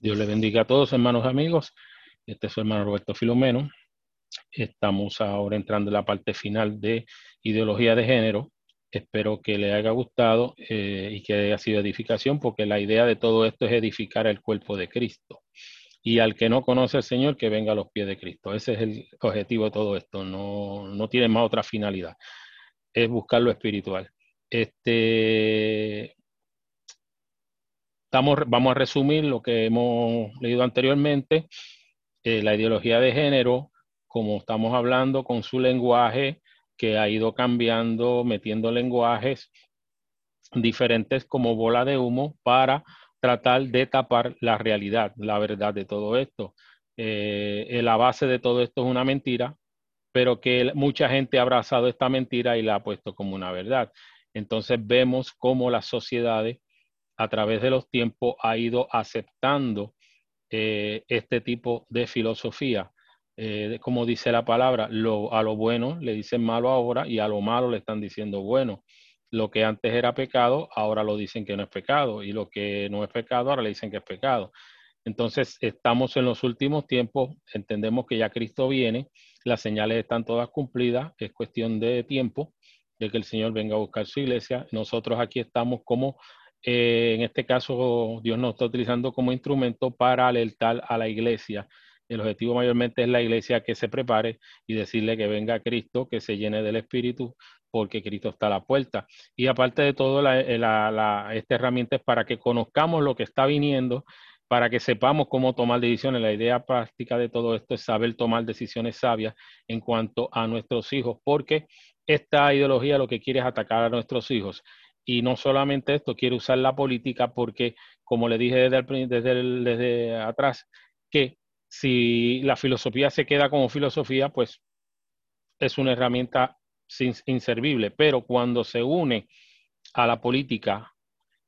Dios le bendiga a todos, hermanos amigos. Este es su hermano Roberto Filomeno. Estamos ahora entrando en la parte final de ideología de género. Espero que le haya gustado eh, y que haya sido edificación, porque la idea de todo esto es edificar el cuerpo de Cristo. Y al que no conoce al Señor, que venga a los pies de Cristo. Ese es el objetivo de todo esto. No, no tiene más otra finalidad. Es buscar lo espiritual. Este, vamos a resumir lo que hemos leído anteriormente. Eh, la ideología de género, como estamos hablando, con su lenguaje, que ha ido cambiando, metiendo lenguajes diferentes como bola de humo para tratar de tapar la realidad, la verdad de todo esto. Eh, la base de todo esto es una mentira, pero que mucha gente ha abrazado esta mentira y la ha puesto como una verdad. Entonces vemos cómo las sociedades a través de los tiempos ha ido aceptando eh, este tipo de filosofía. Eh, como dice la palabra, a lo bueno le dicen malo ahora y a lo malo le están diciendo bueno. Lo que antes era pecado, ahora lo dicen que no es pecado. Y lo que no es pecado, ahora le dicen que es pecado. Entonces, estamos en los últimos tiempos, entendemos que ya Cristo viene, las señales están todas cumplidas, es cuestión de tiempo de que el Señor venga a buscar su iglesia. Nosotros aquí estamos como eh, en este caso, Dios nos está utilizando como instrumento para alertar a la iglesia. El objetivo mayormente es la iglesia que se prepare y decirle que venga Cristo, que se llene del Espíritu, porque Cristo está a la puerta. Y aparte de todo, eh, esta herramienta es para que conozcamos lo que está viniendo, para que sepamos cómo tomar decisiones. La idea práctica de todo esto es saber tomar decisiones sabias en cuanto a nuestros hijos, porque esta ideología lo que quiere es atacar a nuestros hijos. Y no solamente esto, quiere usar la política porque, como le dije desde, desde, desde atrás, que si la filosofía se queda como filosofía, pues es una herramienta inservible. Pero cuando se une a la política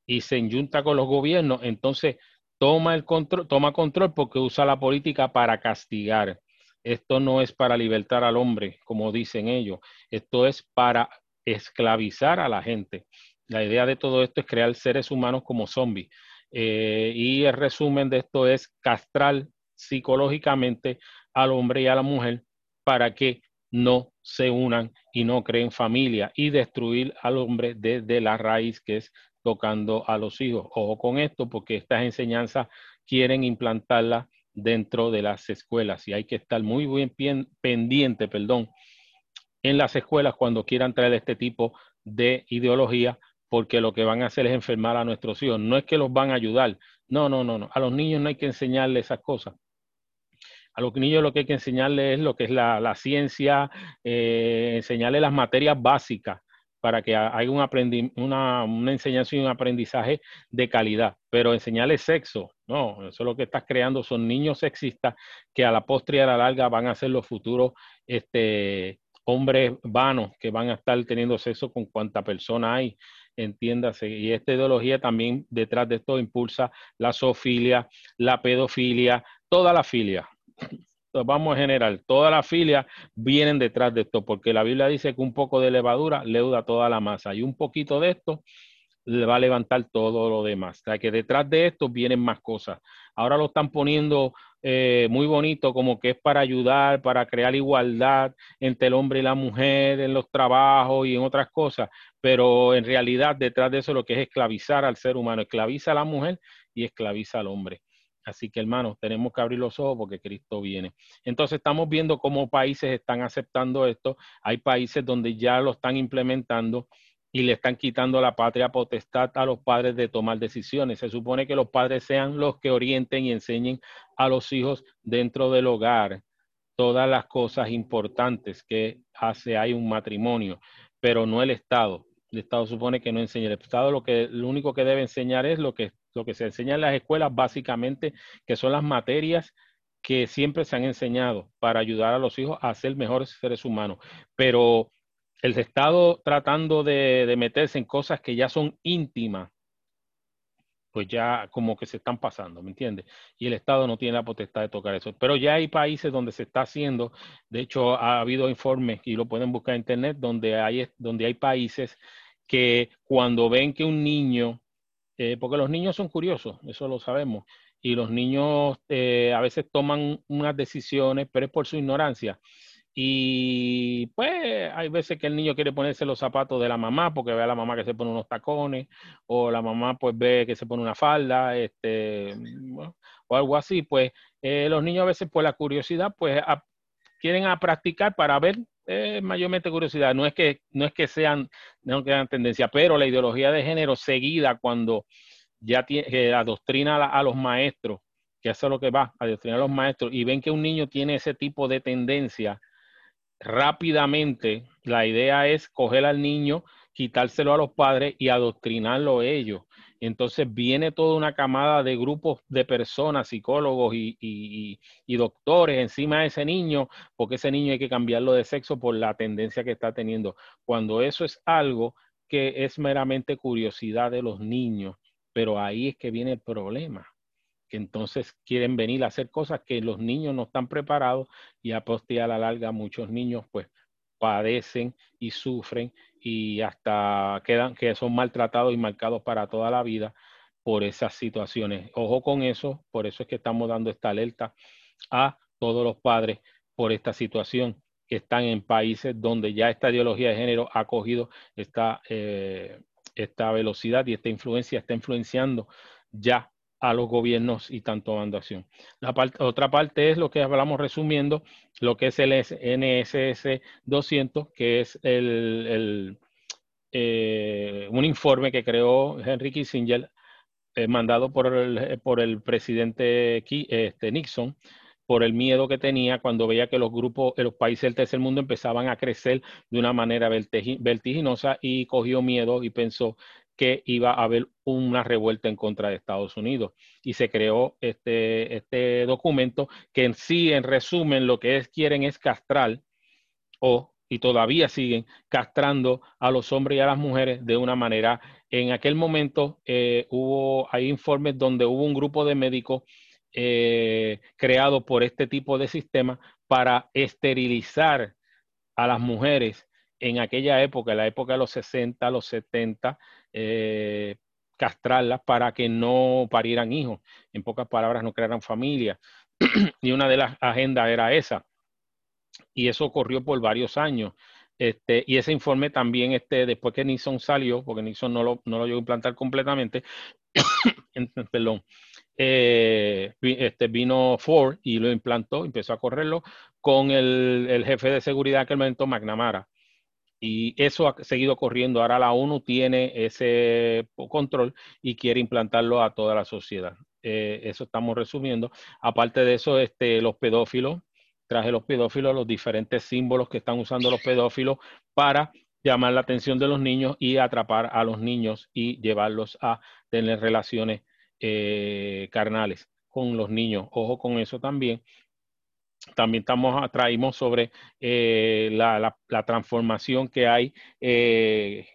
y se enyunta con los gobiernos, entonces toma el control, toma control porque usa la política para castigar. Esto no es para libertar al hombre, como dicen ellos. Esto es para esclavizar a la gente. La idea de todo esto es crear seres humanos como zombies. Eh, y el resumen de esto es castrar psicológicamente al hombre y a la mujer para que no se unan y no creen familia y destruir al hombre desde la raíz que es tocando a los hijos. Ojo con esto porque estas enseñanzas quieren implantarlas dentro de las escuelas y hay que estar muy bien pendiente, perdón, en las escuelas cuando quieran traer este tipo de ideología porque lo que van a hacer es enfermar a nuestros hijos. No es que los van a ayudar. No, no, no, no. A los niños no hay que enseñarles esas cosas. A los niños lo que hay que enseñarles es lo que es la, ciencia, eh, enseñarles las materias básicas para que haya un una, una, enseñanza y un aprendizaje de calidad. Pero enseñarles sexo, no, eso lo que estás creando son niños sexistas que a la postre y a la larga van a ser los futuros este, hombres vanos que van a estar teniendo sexo con cuanta persona hay entiéndase. Y esta ideología también detrás de esto impulsa la zoofilia, la pedofilia, toda la filia. vamos a generar, toda la filia vienen detrás de esto, porque la Biblia dice que un poco de levadura leuda toda la masa y un poquito de esto le va a levantar todo lo demás. O sea que detrás de esto vienen más cosas. Ahora lo están poniendo eh, muy bonito, como que es para ayudar, para crear igualdad entre el hombre y la mujer en los trabajos y en otras cosas, pero en realidad detrás de eso lo que es esclavizar al ser humano, esclaviza a la mujer y esclaviza al hombre. Así que hermanos, tenemos que abrir los ojos porque Cristo viene. Entonces estamos viendo cómo países están aceptando esto. Hay países donde ya lo están implementando y le están quitando la patria potestad a los padres de tomar decisiones. Se supone que los padres sean los que orienten y enseñen a los hijos dentro del hogar todas las cosas importantes que hace hay un matrimonio, pero no el Estado. El Estado supone que no enseña. El Estado lo que lo único que debe enseñar es lo que lo que se enseña en las escuelas básicamente, que son las materias que siempre se han enseñado para ayudar a los hijos a ser mejores seres humanos. Pero el Estado tratando de, meterse en cosas que ya son íntimas, pues ya como que se están pasando, ¿me entiendes? Y el Estado no tiene la potestad de tocar eso. Pero ya hay países donde se está haciendo, de hecho ha habido informes, y lo pueden buscar en internet, donde hay, donde hay países que cuando ven que un niño eh, porque los niños son curiosos, eso lo sabemos, y los niños eh, a veces toman unas decisiones, pero es por su ignorancia. Y pues hay veces que el niño quiere ponerse los zapatos de la mamá porque ve a la mamá que se pone unos tacones o la mamá pues ve que se pone una falda este, o algo así. Pues eh, los niños a veces por la curiosidad pues quieren a practicar para ver eh, mayormente curiosidad. No es que no es que sean no que tendencia, pero la ideología de género seguida cuando ya tiene, adoctrina a, los maestros que eso es lo que va, a adoctrinar a los maestros, y ven que un niño tiene ese tipo de tendencia, rápidamente la idea es coger al niño, quitárselo a los padres y adoctrinarlo ellos. Entonces viene toda una camada de grupos de personas, psicólogos y, doctores encima de ese niño, porque ese niño hay que cambiarlo de sexo por la tendencia que está teniendo. Cuando eso es algo que es meramente curiosidad de los niños, pero ahí es que viene el problema que entonces quieren venir a hacer cosas que los niños no están preparados y a poste a la larga muchos niños pues padecen y sufren y hasta quedan que son maltratados y marcados para toda la vida por esas situaciones. Ojo con eso, por eso es que estamos dando esta alerta a todos los padres por esta situación que están en países donde ya esta ideología de género ha cogido esta, eh, esta velocidad y esta influencia, está influenciando ya a los gobiernos y tanto tomando acción. La otra parte es lo que hablamos resumiendo, lo que es el NSS 200, que es el, eh, un informe que creó Henry Kissinger, eh, mandado por el, por el presidente este, Nixon, por el miedo que tenía cuando veía que los grupos, los países del tercer mundo empezaban a crecer de una manera vertiginosa y cogió miedo y pensó que iba a haber una revuelta en contra de Estados Unidos. Y se creó este, este documento que en sí, en resumen, lo que es, quieren es castrar o y todavía siguen castrando a los hombres y a las mujeres de una manera. En aquel momento eh, hubo, hay informes donde hubo un grupo de médicos eh, creado por este tipo de sistema para esterilizar a las mujeres en aquella época, en la época de los 60, los 70, eh, castrarlas para que no parieran hijos. En pocas palabras, no crearan familia. y una de las agendas era esa. Y eso ocurrió por varios años. Este, y ese informe también, este, después que Nixon salió, porque Nixon no lo, no lo llegó a implantar completamente, perdón, eh, este, vino Ford y lo implantó, empezó a correrlo con el, el jefe de seguridad que el momento, McNamara. Y eso ha seguido corriendo. Ahora la ONU tiene ese control y quiere implantarlo a toda la sociedad. Eh, eso estamos resumiendo. Aparte de eso, este, los pedófilos, traje los pedófilos, los diferentes símbolos que están usando los pedófilos para llamar la atención de los niños y atrapar a los niños y llevarlos a tener relaciones eh, carnales con los niños. Ojo con eso también, también estamos, traímos sobre eh, la, transformación que hay eh,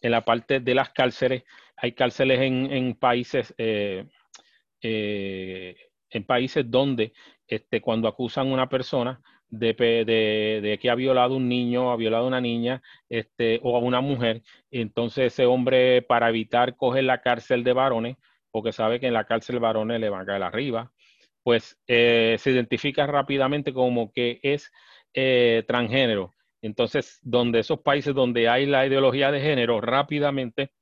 en la parte de las cárceles. Hay cárceles en, países, eh, en países donde este, cuando acusan a una persona de, de, que ha violado un niño, ha violado a una niña este, o a una mujer, entonces ese hombre para evitar coger la cárcel de varones, porque sabe que en la cárcel de varones le van a caer arriba, pues eh, se identifica rápidamente como que es eh, transgénero. Entonces, donde esos países donde hay la ideología de género, rápidamente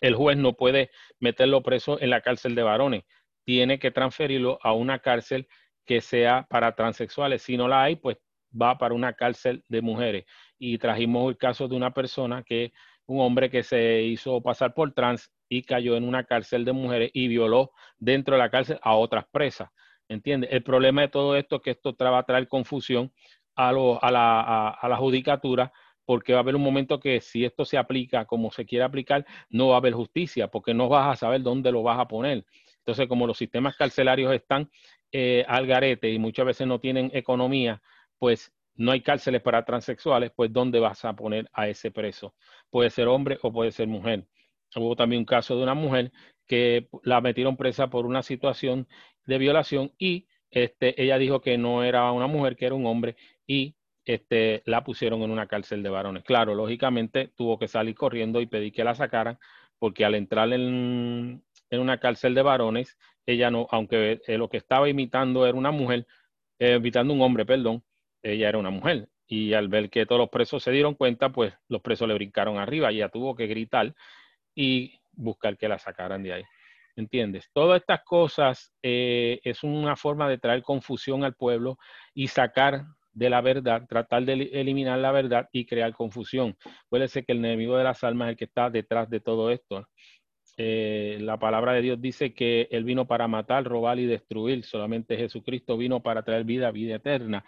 el juez no puede meterlo preso en la cárcel de varones, tiene que transferirlo a una cárcel que sea para transexuales. Si no la hay, pues va para una cárcel de mujeres. Y trajimos el caso de una persona que, un hombre que se hizo pasar por trans y cayó en una cárcel de mujeres y violó dentro de la cárcel a otras presas. ¿Entiendes? El problema de todo esto es que esto va a traer confusión a, la, judicatura porque va a haber un momento que si esto se aplica como se quiere aplicar, no va a haber justicia, porque no vas a saber dónde lo vas a poner. Entonces, como los sistemas carcelarios están eh, al garete y muchas veces no tienen economía, pues no hay cárceles para transexuales, pues ¿dónde vas a poner a ese preso? Puede ser hombre o puede ser mujer. Hubo también un caso de una mujer que la metieron presa por una situación de violación y este, ella dijo que no era una mujer, que era un hombre y este, la pusieron en una cárcel de varones. Claro, lógicamente tuvo que salir corriendo y pedir que la sacaran porque al entrar en, una cárcel de varones, ella no, aunque eh, lo que estaba imitando era una mujer, eh, imitando un hombre, perdón, ella era una mujer. Y al ver que todos los presos se dieron cuenta, pues los presos le brincaron arriba y ella tuvo que gritar y buscar que la sacaran de ahí. ¿Entiendes? Todas estas cosas eh, es una forma de traer confusión al pueblo y sacar de la verdad, tratar de eliminar la verdad y crear confusión. Puede ser que el enemigo de las almas es el que está detrás de todo esto. Eh, la palabra de Dios dice que Él vino para matar, robar y destruir. Solamente Jesucristo vino para traer vida, vida eterna.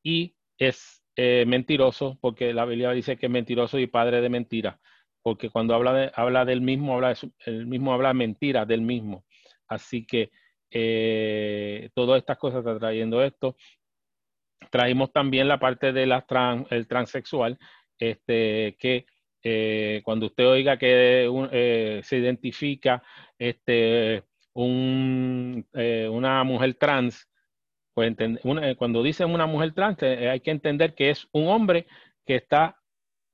Y es eh, mentiroso porque la Biblia dice que es mentiroso y padre de mentira porque cuando habla, de, habla del mismo, habla el mismo habla mentira del mismo. Así que eh, todas estas cosas está trayendo esto. Trajimos también la parte del el transexual, este, que eh, cuando usted oiga que eh, se identifica este, un, una mujer trans, pues cuando dicen una mujer trans, hay que entender que es un hombre que está,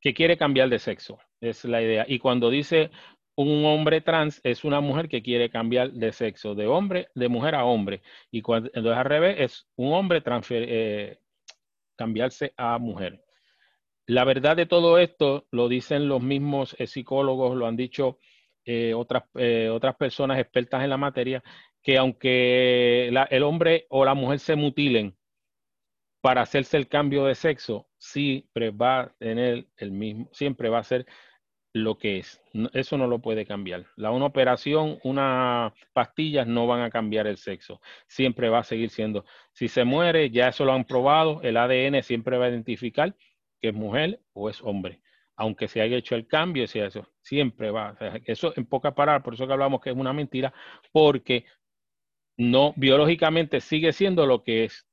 que quiere cambiar de sexo. Es la idea. Y cuando dice un hombre trans, es una mujer que quiere cambiar de sexo, de hombre, de mujer a hombre. Y cuando es al revés, es un hombre transfer, eh, cambiarse a mujer. La verdad de todo esto lo dicen los mismos eh, psicólogos, lo han dicho eh, otras, otras personas expertas en la materia, que aunque el hombre o la mujer se mutilen para hacerse el cambio de sexo, siempre va a tener el mismo, siempre va a ser lo que es. Eso no lo puede cambiar. La una operación, unas pastillas no van a cambiar el sexo. Siempre va a seguir siendo. Si se muere, ya eso lo han probado, el ADN siempre va a identificar que es mujer o es hombre. Aunque se haya hecho el cambio, eso, siempre va. Eso en pocas palabras, por eso que hablamos que es una mentira, porque no biológicamente sigue siendo lo que es.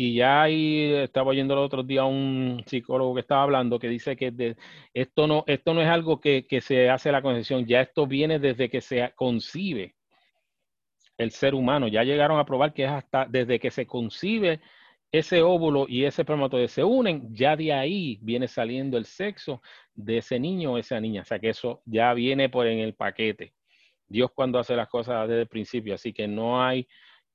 Y ya ahí estaba oyendo el otro día un psicólogo que estaba hablando que dice que esto, no, esto no es algo que, se hace la concepción, ya esto viene desde que se concibe el ser humano. Ya llegaron a probar que es hasta desde que se concibe ese óvulo y ese espermatozoide se unen, ya de ahí viene saliendo el sexo de ese niño o esa niña. O sea que eso ya viene por en el paquete. Dios cuando hace las cosas desde el principio, así que no hay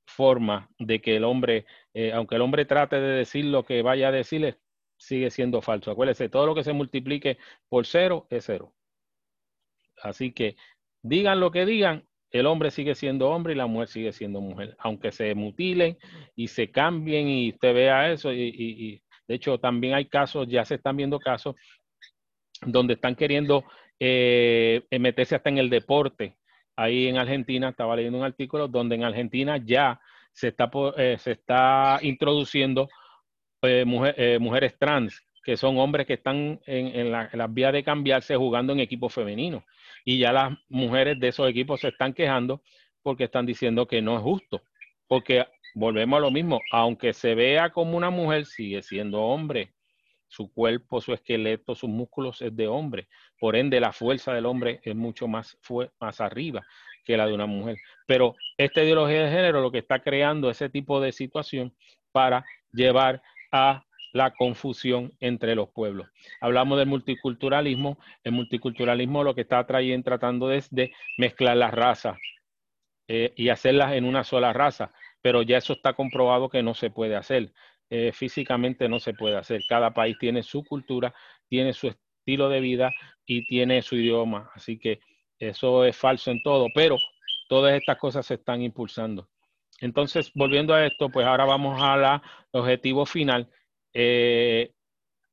forma de que el hombre, eh, aunque el hombre trate de decir lo que vaya a decirle, sigue siendo falso. Acuérdese, todo lo que se multiplique por cero es cero. Así que digan lo que digan, el hombre sigue siendo hombre y la mujer sigue siendo mujer. Aunque se mutilen y se cambien y usted vea eso, y, de hecho también hay casos, ya se están viendo casos donde están queriendo eh, meterse hasta en el deporte ahí en Argentina, estaba leyendo un artículo donde en Argentina ya se está, eh, se está introduciendo eh, eh, mujeres trans, que son hombres que están en, las vías de cambiarse jugando en equipos femeninos. Y ya las mujeres de esos equipos se están quejando porque están diciendo que no es justo. Porque volvemos a lo mismo, aunque se vea como una mujer, sigue siendo hombre. Su cuerpo, su esqueleto, sus músculos es de hombre. Por ende, la fuerza del hombre es mucho más, más arriba que la de una mujer. Pero esta ideología de género lo que está creando ese tipo de situación para llevar a la confusión entre los pueblos. Hablamos del multiculturalismo. El multiculturalismo lo que está trayendo, tratando es de mezclar las razas eh, y hacerlas en una sola raza, pero ya eso está comprobado que no se puede hacer. Eh, físicamente no se puede hacer. Cada país tiene su cultura, tiene su estilo de vida y tiene su idioma. Así que eso es falso en todo, pero todas estas cosas se están impulsando. Entonces, volviendo a esto, pues ahora vamos al objetivo final. Eh,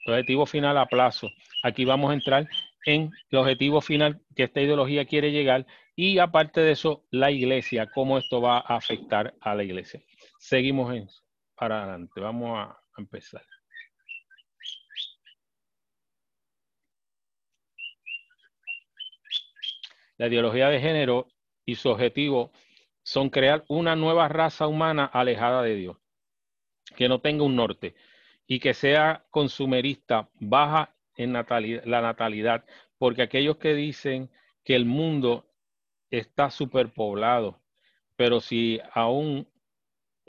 objetivo final a plazo. Aquí vamos a entrar en el objetivo final que esta ideología quiere llegar y aparte de eso, la iglesia, cómo esto va a afectar a la iglesia. Seguimos en para adelante. Vamos a, empezar. La ideología de género y su objetivo son crear una nueva raza humana alejada de Dios, que no tenga un norte y que sea consumerista, baja en la natalidad, porque aquellos que dicen que el mundo está superpoblado, pero si aún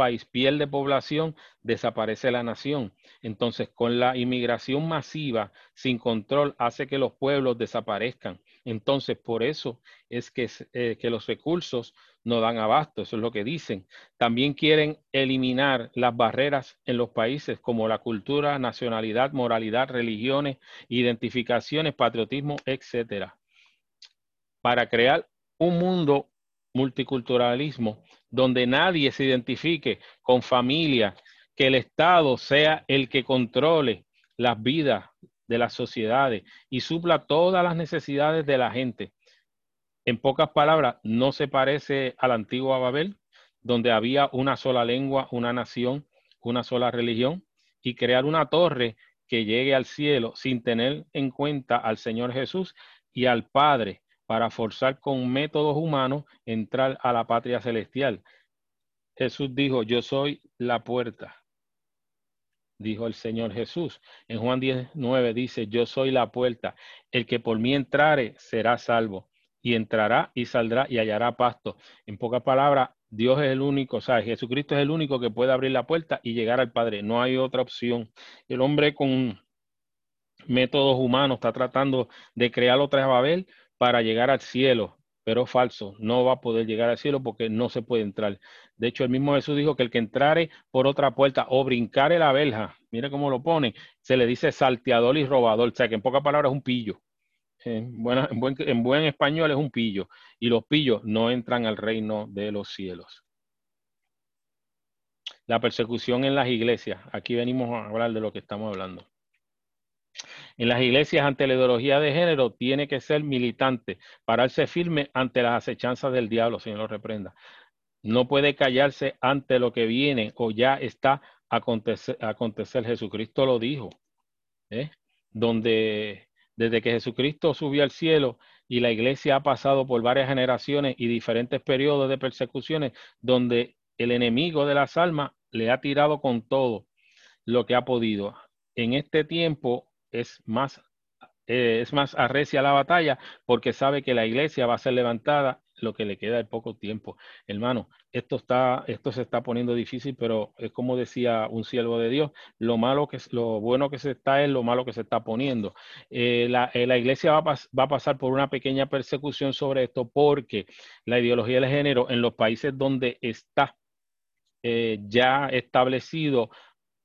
país pierde población, desaparece la nación. Entonces, con la inmigración masiva, sin control, hace que los pueblos desaparezcan. Entonces, por eso es que, eh, que los recursos no dan abasto, eso es lo que dicen. También quieren eliminar las barreras en los países como la cultura, nacionalidad, moralidad, religiones, identificaciones, patriotismo, etcétera, para crear un mundo multiculturalismo donde nadie se identifique con familia, que el Estado sea el que controle las vidas de las sociedades y supla todas las necesidades de la gente. En pocas palabras, no se parece a la antigua Babel, donde había una sola lengua, una nación, una sola religión, y crear una torre que llegue al cielo sin tener en cuenta al Señor Jesús y al Padre para forzar con métodos humanos entrar a la patria celestial. Jesús dijo, yo soy la puerta dijo el Señor Jesús. En Juan 19 dice, yo soy la puerta, el que por mí entrare será salvo, y entrará y saldrá y hallará pasto. En pocas palabras, Dios es el único, o sea, Jesucristo es el único que puede abrir la puerta y llegar al Padre. No hay otra opción. El hombre con métodos humanos está tratando de crear otra Babel para llegar al cielo, pero falso, no va a poder llegar al cielo porque no se puede entrar. De hecho, el mismo Jesús dijo que el que entrare por otra puerta o brincare la verja, mire cómo lo pone, se le dice salteador y robador, o sea que en pocas palabras es un pillo. En buen español es un pillo. Y los pillos no entran al reino de los cielos. La persecución en las iglesias. Aquí venimos a hablar de lo que estamos hablando. En las iglesias ante la ideología de género tiene que ser militante, pararse firme ante las acechanzas del diablo, Señor lo reprenda. No puede callarse ante lo que viene o ya está a acontecer. acontecer. Jesucristo lo dijo, ¿eh? donde desde que Jesucristo subió al cielo y la iglesia ha pasado por varias generaciones y diferentes periodos de persecuciones, donde el enemigo de las almas le ha tirado con todo lo que ha podido. En este tiempo es más, eh, es más arrecia la batalla porque sabe que la iglesia va a ser levantada lo que le queda de poco tiempo. Hermano, esto está, esto se está poniendo difícil, pero es como decía un siervo de Dios, lo malo que lo bueno que se está es lo malo que se está poniendo. Eh, la, eh, la, iglesia va a, va a, pasar por una pequeña persecución sobre esto porque la ideología del género en los países donde está ya establecido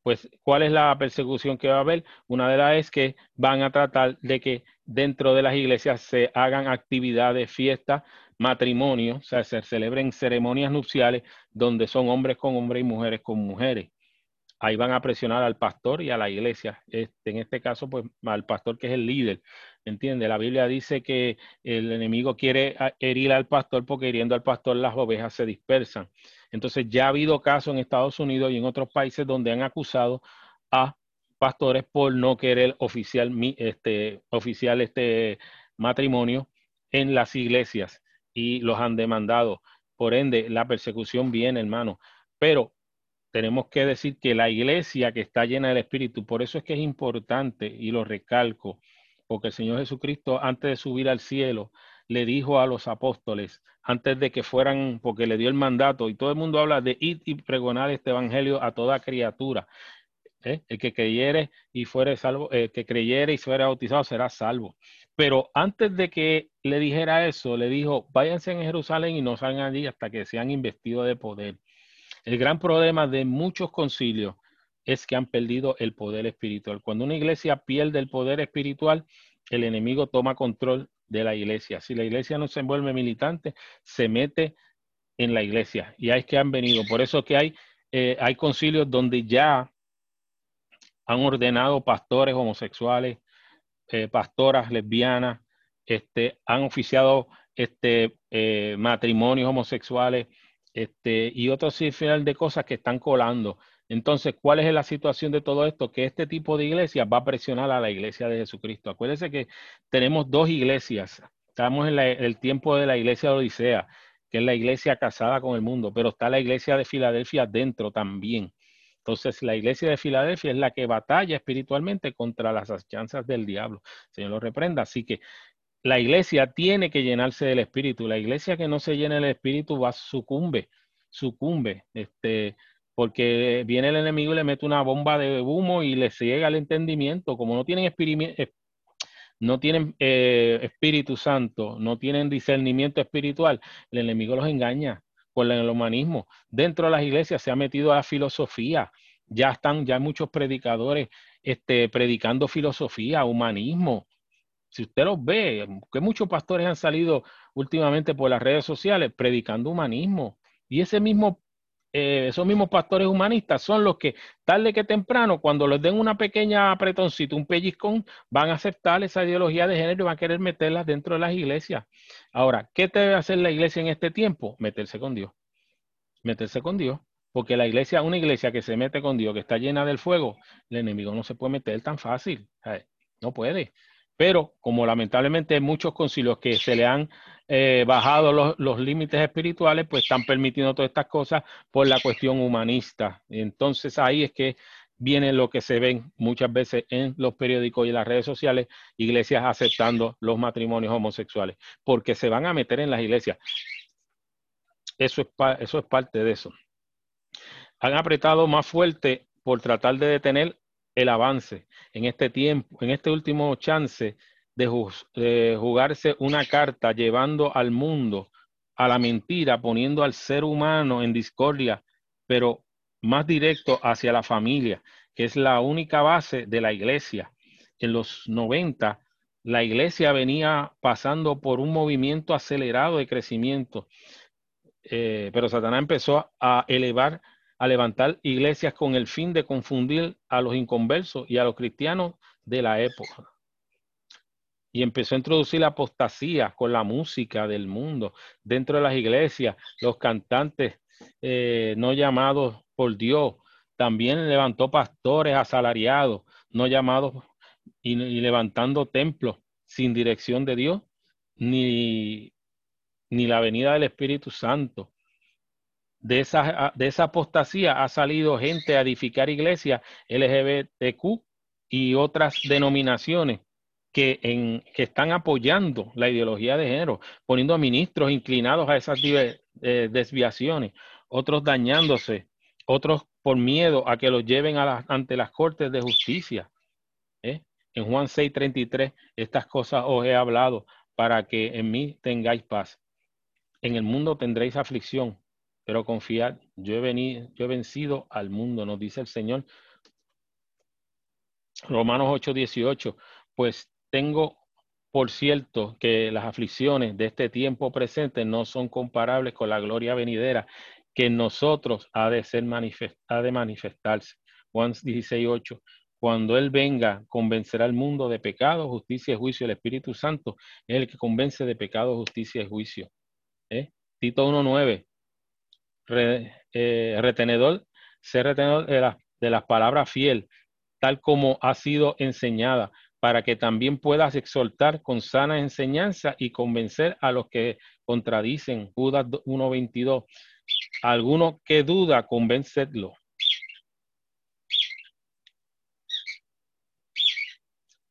pues, ¿cuál es la persecución que va a haber? Una de las es que van a tratar de que dentro de las iglesias se hagan actividades, fiestas, matrimonios, o sea, se celebren ceremonias nupciales donde son hombres con hombres y mujeres con mujeres. Ahí van a presionar al pastor y a la iglesia. Este, en este caso, pues al pastor que es el líder. ¿Entiende? La Biblia dice que el enemigo quiere herir al pastor porque hiriendo al pastor las ovejas se dispersan. Entonces ya ha habido casos en Estados Unidos y en otros países donde han acusado a pastores por no querer oficial este, oficial este matrimonio en las iglesias y los han demandado. Por ende, la persecución viene, hermano. Pero tenemos que decir que la iglesia que está llena del Espíritu, por eso es que es importante y lo recalco, porque el Señor Jesucristo antes de subir al cielo le dijo a los apóstoles antes de que fueran, porque le dio el mandato, y todo el mundo habla de ir y pregonar este evangelio a toda criatura. ¿eh? El que creyere y fuere salvo, el que creyere y fuera bautizado será salvo. Pero antes de que le dijera eso, le dijo, váyanse en Jerusalén y no salgan allí hasta que sean investidos de poder. El gran problema de muchos concilios es que han perdido el poder espiritual. Cuando una iglesia pierde el poder espiritual, el enemigo toma control de la iglesia. Si la iglesia no se envuelve militante, se mete en la iglesia. Y ahí es que han venido. Por eso que hay, eh, hay concilios donde ya han ordenado pastores homosexuales, eh, pastoras lesbianas, este, han oficiado este, eh, matrimonios homosexuales este, y otros final de cosas que están colando. Entonces, ¿cuál es la situación de todo esto? Que este tipo de iglesias va a presionar a la iglesia de Jesucristo. Acuérdense que tenemos dos iglesias. Estamos en, el tiempo de la iglesia de Odisea, que es la iglesia casada con el mundo, pero está la iglesia de Filadelfia dentro también. Entonces, la iglesia de Filadelfia es la que batalla espiritualmente contra las achanzas del diablo. Señor lo reprenda. Así que la iglesia tiene que llenarse del espíritu. La iglesia que no se llena del espíritu va sucumbe, sucumbe. Este, porque viene el enemigo y le mete una bomba de humo y le ciega el entendimiento. Como no tienen no tienen eh, Espíritu Santo, no tienen discernimiento espiritual, el enemigo los engaña con el humanismo. Dentro de las iglesias se ha metido a la filosofía. Ya están, ya muchos predicadores este, predicando filosofía, humanismo. Si usted los ve, que muchos pastores han salido últimamente por las redes sociales predicando humanismo. Y ese mismo eh, esos mismos pastores humanistas son los que tarde que temprano, cuando les den una pequeña apretoncito, un pellizcón, van a aceptar esa ideología de género y van a querer meterla dentro de las iglesias. Ahora, ¿qué debe hacer la iglesia en este tiempo? Meterse con Dios. Meterse con Dios. Porque la iglesia, una iglesia que se mete con Dios, que está llena del fuego, el enemigo no se puede meter tan fácil. No puede. Pero como lamentablemente hay muchos concilios que se le han eh, bajado los, límites espirituales, pues están permitiendo todas estas cosas por la cuestión humanista. Entonces ahí es que viene lo que se ven muchas veces en los periódicos y en las redes sociales, iglesias aceptando los matrimonios homosexuales, porque se van a meter en las iglesias. Eso es, eso es parte de eso. Han apretado más fuerte por tratar de detener el avance en este tiempo, en este último chance de, jugarse una carta llevando al mundo a la mentira, poniendo al ser humano en discordia, pero más directo hacia la familia, que es la única base de la iglesia. En los 90, la iglesia venía pasando por un movimiento acelerado de crecimiento, eh, pero Satanás empezó a elevar a levantar iglesias con el fin de confundir a los inconversos y a los cristianos de la época. Y empezó a introducir la apostasía con la música del mundo dentro de las iglesias, los cantantes eh, no llamados por Dios. También levantó pastores asalariados, no llamados y, y levantando templos sin dirección de Dios, ni, ni la venida del Espíritu Santo de esa, de esa apostasía ha salido gente a edificar iglesias LGBTQ y otras denominaciones que, en, que están apoyando la ideología de género, poniendo a ministros inclinados a esas eh, desviaciones, otros dañándose, otros por miedo a que los lleven a ante las cortes de justicia. ¿eh? En Juan 6:33, estas cosas os he hablado para que en mí tengáis paz. En el mundo tendréis aflicción, pero confiad, yo he, venido, yo he vencido al mundo, nos dice el Señor. Romanos 8:18, pues tengo por cierto que las aflicciones de este tiempo presente no son comparables con la gloria venidera que en nosotros ha de ser ha de manifestarse. Juan 16:8. Cuando Él venga, convencerá al mundo de pecado, justicia y juicio. El Espíritu Santo es el que convence de pecado, justicia y juicio. ¿Eh? Tito 1.9 eh, retenedor, ser retenedor de, de las palabras fiel, tal como ha sido enseñada, para que también puedas exhortar con sana enseñanza y convencer a los que contradicen. Judas 1.22. Alguno que duda, convencedlo.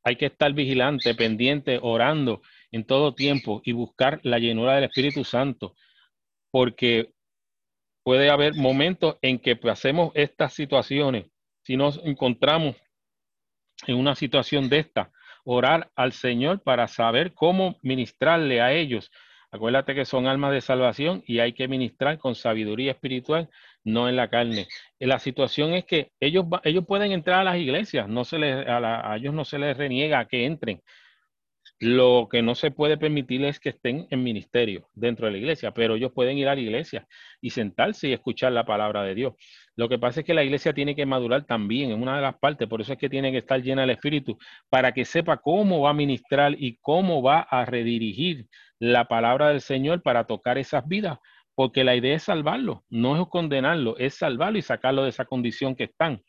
Hay que estar vigilante, pendiente, orando en todo tiempo y buscar la llenura del Espíritu Santo, porque puede haber momentos en que pasemos estas situaciones. Si nos encontramos en una situación de esta, orar al Señor para saber cómo ministrarle a ellos. Acuérdate que son almas de salvación y hay que ministrar con sabiduría espiritual, no en la carne. La situación es que ellos, ellos pueden entrar a las iglesias, no se les, a, a ellos no se les reniega que entren, lo que no se puede permitir es que estén en ministerio dentro de la iglesia, pero ellos pueden ir a la iglesia y sentarse y escuchar la palabra de Dios. Lo que pasa es que la iglesia tiene que madurar también en una de las partes, por eso es que tiene que estar llena del Espíritu, para que sepa cómo va a ministrar y cómo va a redirigir la palabra del Señor para tocar esas vidas, porque la idea es salvarlo, no es condenarlo, es salvarlo y sacarlo de esa condición que están.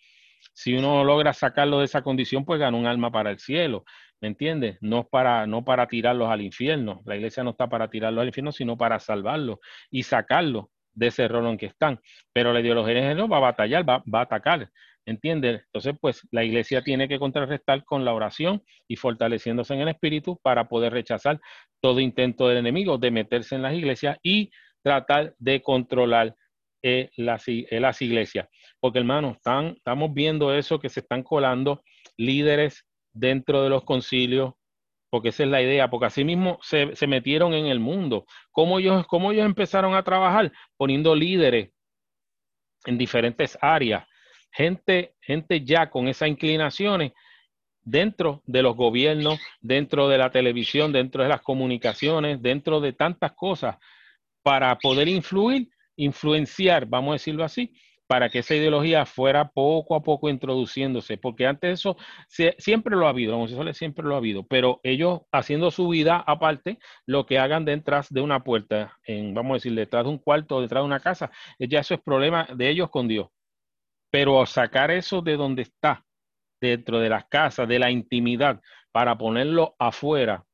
Si uno logra sacarlo de esa condición, pues gana un alma para el cielo. ¿Me entiendes? No para, no para tirarlos al infierno. La iglesia no está para tirarlos al infierno, sino para salvarlos y sacarlos de ese error en que están. Pero la ideología de género va a batallar, va, va a atacar. ¿Entiendes? Entonces, pues la iglesia tiene que contrarrestar con la oración y fortaleciéndose en el espíritu para poder rechazar todo intento del enemigo de meterse en las iglesias y tratar de controlar eh, las, eh, las, iglesias. Porque, hermanos, están, estamos viendo eso que se están colando líderes dentro de los concilios, porque esa es la idea, porque así mismo se, metieron en el mundo. ¿Cómo ellos, ¿Cómo ellos empezaron a trabajar? Poniendo líderes en diferentes áreas. Gente, gente ya con esas inclinaciones dentro de los gobiernos, dentro de la televisión, dentro de las comunicaciones, dentro de tantas cosas, para poder influir, influenciar, vamos a decirlo así, para que esa ideología fuera poco a poco introduciéndose, porque antes eso siempre lo ha habido, homosexuales siempre lo ha habido, pero ellos haciendo su vida aparte, lo que hagan detrás de una puerta, en, vamos a decir, detrás de un cuarto, detrás de una casa, ya eso es problema de ellos con Dios. Pero sacar eso de donde está, dentro de las casas, de la intimidad, para ponerlo afuera,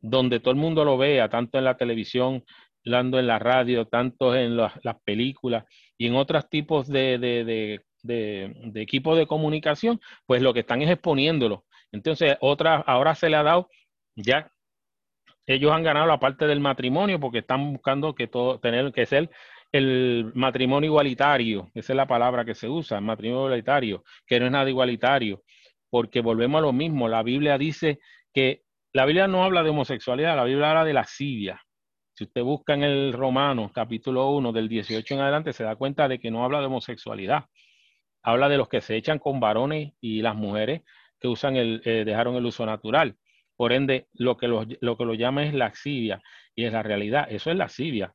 donde todo el mundo lo vea, tanto en la televisión, tanto en la radio, tanto en las películas, y en otros tipos de, de, de, equipos de comunicación, pues lo que están es exponiéndolo. Entonces, otra, ahora se le ha dado, ya ellos han ganado la parte del matrimonio porque están buscando que todo, tener que ser el matrimonio igualitario, esa es la palabra que se usa, matrimonio igualitario, que no es nada igualitario, porque volvemos a lo mismo, la Biblia dice que la Biblia no habla de homosexualidad, la Biblia habla de lascivia. Si usted busca en el Romano, capítulo 1, del 18 en adelante, se da cuenta de que no habla de homosexualidad. Habla de los que se echan con varones y las mujeres que usan el, eh, dejaron el uso natural. Por ende, lo que lo, lo que lo llama es laxivia y es la realidad. Eso es lascivia,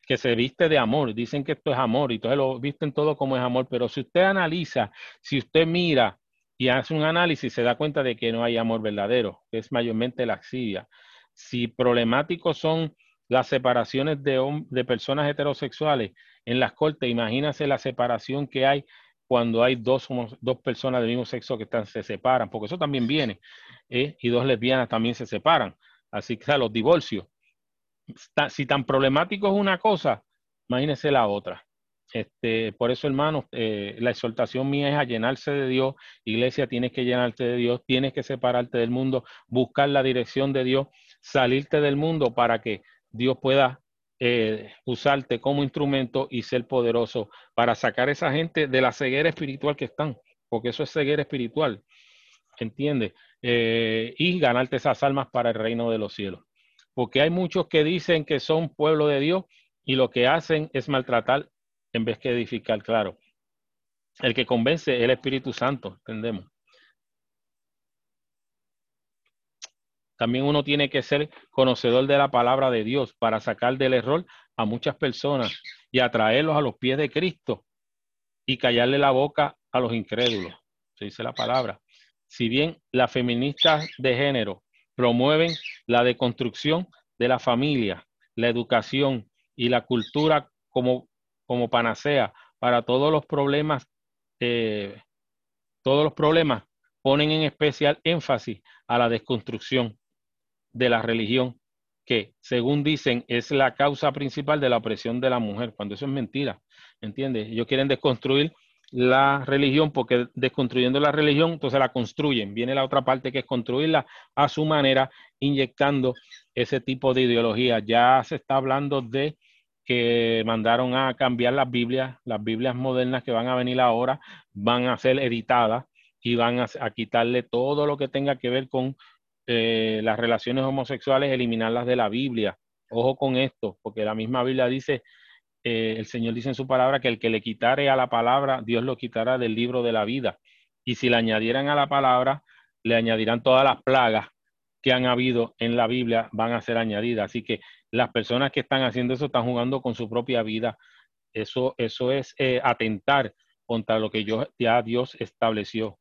que se viste de amor. Dicen que esto es amor y entonces lo visten todo como es amor. Pero si usted analiza, si usted mira y hace un análisis, se da cuenta de que no hay amor verdadero, que es mayormente laxivia. Si problemáticos son las separaciones de, de personas heterosexuales en las cortes, imagínase la separación que hay cuando hay dos, dos personas del mismo sexo que están, se separan, porque eso también viene, ¿eh? y dos lesbianas también se separan. Así que los divorcios. si tan problemático es una cosa, imagínese la otra. Este, por eso, hermanos, eh, la exhortación mía es a llenarse de Dios. Iglesia, tienes que llenarte de Dios, tienes que separarte del mundo, buscar la dirección de Dios, salirte del mundo para que Dios pueda eh, usarte como instrumento y ser poderoso para sacar a esa gente de la ceguera espiritual que están, porque eso es ceguera espiritual, ¿entiendes? Eh, y ganarte esas almas para el reino de los cielos. Porque hay muchos que dicen que son pueblo de Dios y lo que hacen es maltratar en vez que edificar, claro. El que convence es el Espíritu Santo, entendemos. También uno tiene que ser conocedor de la palabra de Dios para sacar del error a muchas personas y atraerlos a los pies de Cristo y callarle la boca a los incrédulos. Se dice la palabra. Si bien las feministas de género promueven la deconstrucción de la familia, la educación y la cultura como, como panacea para todos los problemas, eh, todos los problemas ponen en especial énfasis a la desconstrucción de la religión, que según dicen es la causa principal de la opresión de la mujer, cuando eso es mentira, ¿entiendes? Ellos quieren desconstruir la religión porque desconstruyendo la religión, entonces la construyen. Viene la otra parte que es construirla a su manera, inyectando ese tipo de ideología. Ya se está hablando de que mandaron a cambiar las Biblias, las Biblias modernas que van a venir ahora van a ser editadas y van a, a quitarle todo lo que tenga que ver con eh, las relaciones homosexuales, eliminarlas de la Biblia. Ojo con esto, porque la misma Biblia dice, eh, el Señor dice en su palabra que el que le quitare a la palabra, Dios lo quitará del libro de la vida. Y si le añadieran a la palabra, le añadirán todas las plagas que han habido en la Biblia, van a ser añadidas. Así que las personas que están haciendo eso están jugando con su propia vida. Eso, eso es eh, atentar contra lo que yo, ya Dios estableció.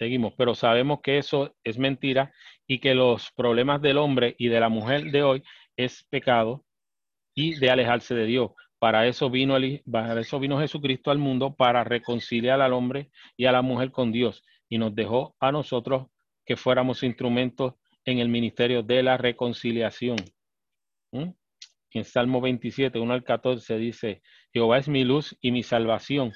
Seguimos, pero sabemos que eso es mentira y que los problemas del hombre y de la mujer de hoy es pecado y de alejarse de Dios. Para eso vino, el, para Jesucristo al mundo, para reconciliar al hombre y a la mujer con Dios. Y nos dejó a nosotros que fuéramos instrumentos en el ministerio de la reconciliación. ¿Mm? En Salmo 27, 1 al 14 dice, Jehová es mi luz y mi salvación.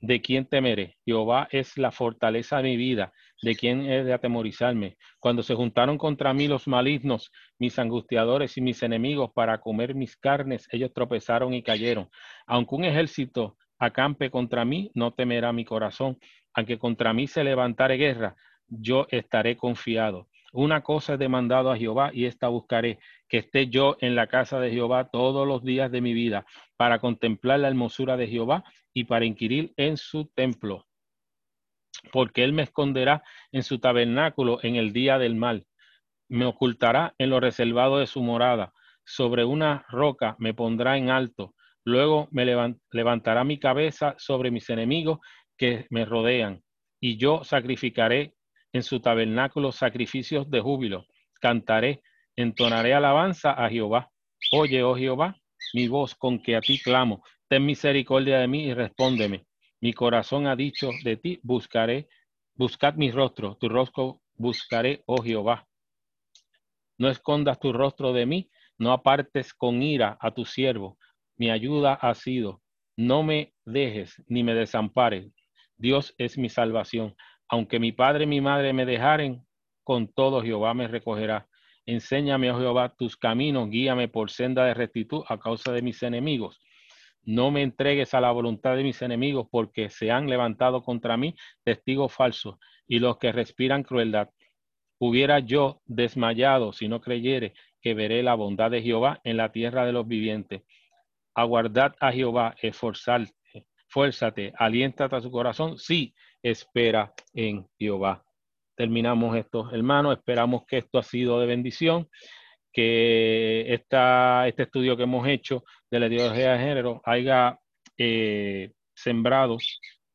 ¿De quién temeré? Jehová es la fortaleza de mi vida. ¿De quién he de atemorizarme? Cuando se juntaron contra mí los malignos, mis angustiadores y mis enemigos para comer mis carnes, ellos tropezaron y cayeron. Aunque un ejército acampe contra mí, no temerá mi corazón. Aunque contra mí se levantare guerra, yo estaré confiado. Una cosa he demandado a Jehová y esta buscaré, que esté yo en la casa de Jehová todos los días de mi vida, para contemplar la hermosura de Jehová y para inquirir en su templo. Porque él me esconderá en su tabernáculo en el día del mal, me ocultará en lo reservado de su morada, sobre una roca me pondrá en alto, luego me levantará mi cabeza sobre mis enemigos que me rodean, y yo sacrificaré en su tabernáculo sacrificios de júbilo. Cantaré, entonaré alabanza a Jehová. Oye, oh Jehová, mi voz con que a ti clamo. Ten misericordia de mí y respóndeme. Mi corazón ha dicho de ti, buscaré, buscad mi rostro, tu rostro buscaré, oh Jehová. No escondas tu rostro de mí, no apartes con ira a tu siervo. Mi ayuda ha sido. No me dejes ni me desampares. Dios es mi salvación. Aunque mi padre y mi madre me dejaren, con todo Jehová me recogerá. Enséñame, oh Jehová, tus caminos, guíame por senda de rectitud a causa de mis enemigos. No me entregues a la voluntad de mis enemigos, porque se han levantado contra mí testigos falsos y los que respiran crueldad. Hubiera yo desmayado si no creyere que veré la bondad de Jehová en la tierra de los vivientes. Aguardad a Jehová, esforzarte, fuérzate, aliéntate a su corazón. Sí, espera en Jehová. Terminamos esto, hermanos. Esperamos que esto ha sido de bendición, que esta, este estudio que hemos hecho de la ideología de género haya eh, sembrado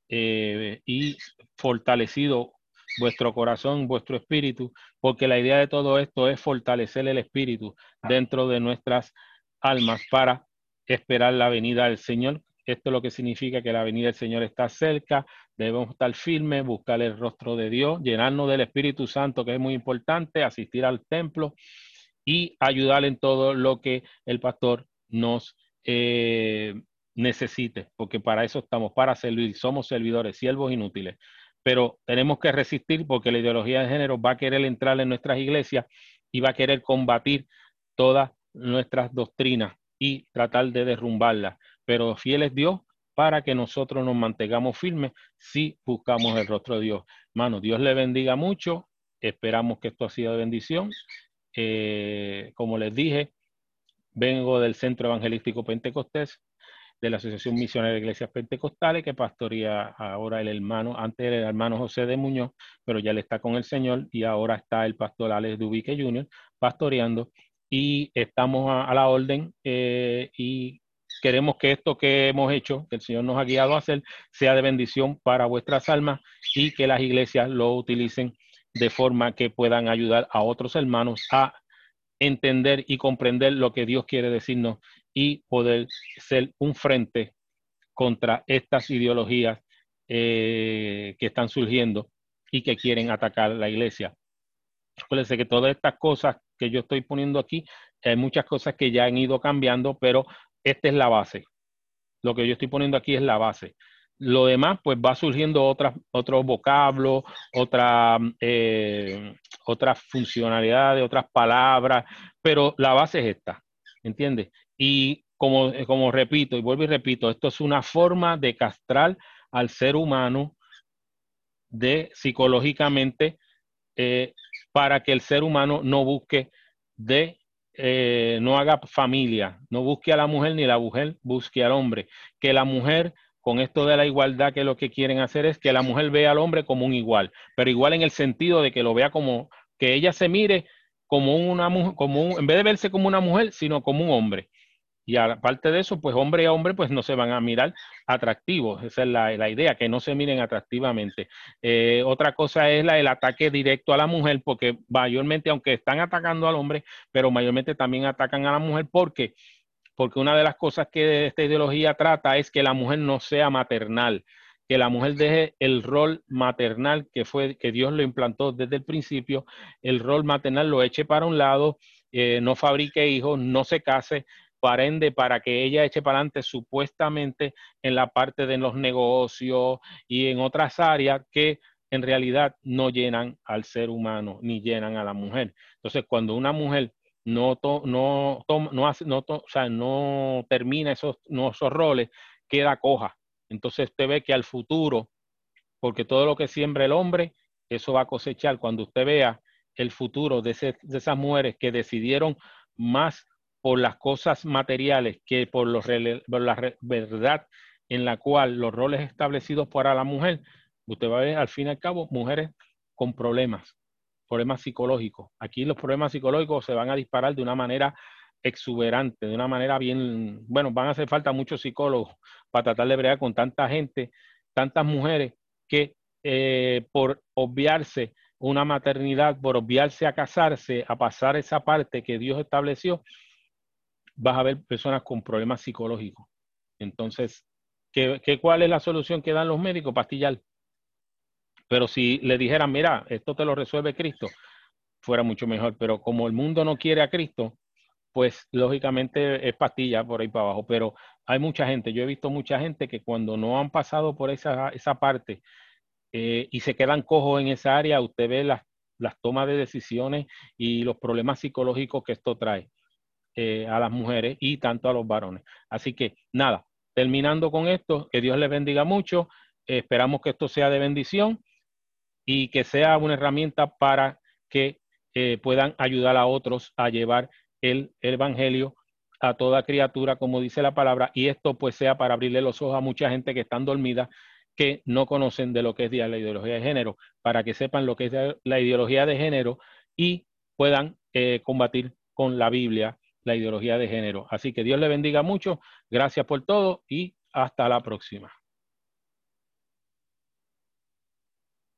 eh, y fortalecido vuestro corazón, vuestro espíritu, porque la idea de todo esto es fortalecer el espíritu dentro de nuestras almas para esperar la venida del Señor, esto es lo que significa que la venida del Señor está cerca, debemos estar firmes, buscar el rostro de Dios, llenarnos del Espíritu Santo, que es muy importante, asistir al templo y ayudar en todo lo que el pastor nos eh, necesite, porque para eso estamos, para servir, somos servidores, siervos inútiles. Pero tenemos que resistir porque la ideología de género va a querer entrar en nuestras iglesias y va a querer combatir todas nuestras doctrinas y tratar de derrumbarlas pero fiel es Dios para que nosotros nos mantengamos firmes si buscamos el rostro de Dios. Hermano, Dios le bendiga mucho. Esperamos que esto ha sido de bendición. Eh, como les dije, vengo del Centro Evangelístico Pentecostés, de la Asociación Misionera de Iglesias Pentecostales, que pastoría ahora el hermano, antes era el hermano José de Muñoz, pero ya le está con el Señor y ahora está el pastor Alex Dubique Jr. pastoreando y estamos a, la orden eh, y queremos que esto que hemos hecho, que el Señor nos ha guiado a hacer, sea de bendición para vuestras almas y que las iglesias lo utilicen de forma que puedan ayudar a otros hermanos a entender y comprender lo que Dios quiere decirnos y poder ser un frente contra estas ideologías eh, que están surgiendo y que quieren atacar la iglesia. Acuérdense que todas estas cosas que yo estoy poniendo aquí, hay muchas cosas que ya han ido cambiando, pero esta es la base. Lo que yo estoy poniendo aquí es la base. Lo demás, pues va surgiendo otras, otros vocablos, otra, eh, otras funcionalidades, otras palabras, pero la base es esta, ¿entiendes? Y como, como repito, y vuelvo y repito, esto es una forma de castrar al ser humano de psicológicamente eh, para que el ser humano no busque de eh, no haga familia, no busque a la mujer ni la mujer busque al hombre. Que la mujer, con esto de la igualdad, que lo que quieren hacer es que la mujer vea al hombre como un igual, pero igual en el sentido de que lo vea como, que ella se mire como una mujer, como un, en vez de verse como una mujer, sino como un hombre. Y aparte de eso, pues hombre a hombre, pues no se van a mirar atractivos. Esa es la, idea, que no se miren atractivamente. Eh, otra cosa es la, el ataque directo a la mujer, porque mayormente, aunque están atacando al hombre, pero mayormente también atacan a la mujer. ¿Por qué? Porque una de las cosas que esta ideología trata es que la mujer no sea maternal, que la mujer deje el rol maternal que fue que Dios lo implantó desde el principio, el rol maternal lo eche para un lado, eh, no fabrique hijos, no se case, ende, para que ella eche para adelante supuestamente en la parte de los negocios y en otras áreas que en realidad no llenan al ser humano ni llenan a la mujer. Entonces, cuando una mujer no, no, no, hace, no, o sea, no termina esos, esos roles, queda coja. Entonces usted ve que al futuro, porque todo lo que siembra el hombre, eso va a cosechar cuando usted vea el futuro de, esas mujeres que decidieron más por las cosas materiales que por, los, la verdad en la cual los roles establecidos para la mujer, usted va a ver al fin y al cabo mujeres con problemas, problemas psicológicos. Aquí los problemas psicológicos se van a disparar de una manera exuberante, de una manera bien, bueno, van a hacer falta muchos psicólogos para tratar de bregar con tanta gente, tantas mujeres que eh, por obviarse una maternidad, por obviarse a casarse, a pasar esa parte que Dios estableció, vas a ver personas con problemas psicológicos. Entonces, ¿qué, cuál es la solución que dan los médicos? Pastillar. Pero si le dijeran, mira, esto te lo resuelve Cristo, fuera mucho mejor. Pero como el mundo no quiere a Cristo, pues lógicamente es pastilla por ahí para abajo. Pero hay mucha gente, yo he visto mucha gente que cuando no han pasado por esa, esa parte eh, y se quedan cojos en esa área, usted ve las, las tomas de decisiones y los problemas psicológicos que esto trae eh, a las mujeres y tanto a los varones. Así que nada, terminando con esto, que Dios les bendiga mucho. esperamos que esto sea de bendición y que sea una herramienta para que eh, puedan ayudar a otros a llevar el, Evangelio a toda criatura, como dice la palabra, y esto pues sea para abrirle los ojos a mucha gente que están dormida, que no conocen de lo que es la ideología de género, para que sepan lo que es la ideología de género y puedan eh, combatir con la Biblia la ideología de género. Así que Dios le bendiga mucho, gracias por todo y hasta la próxima.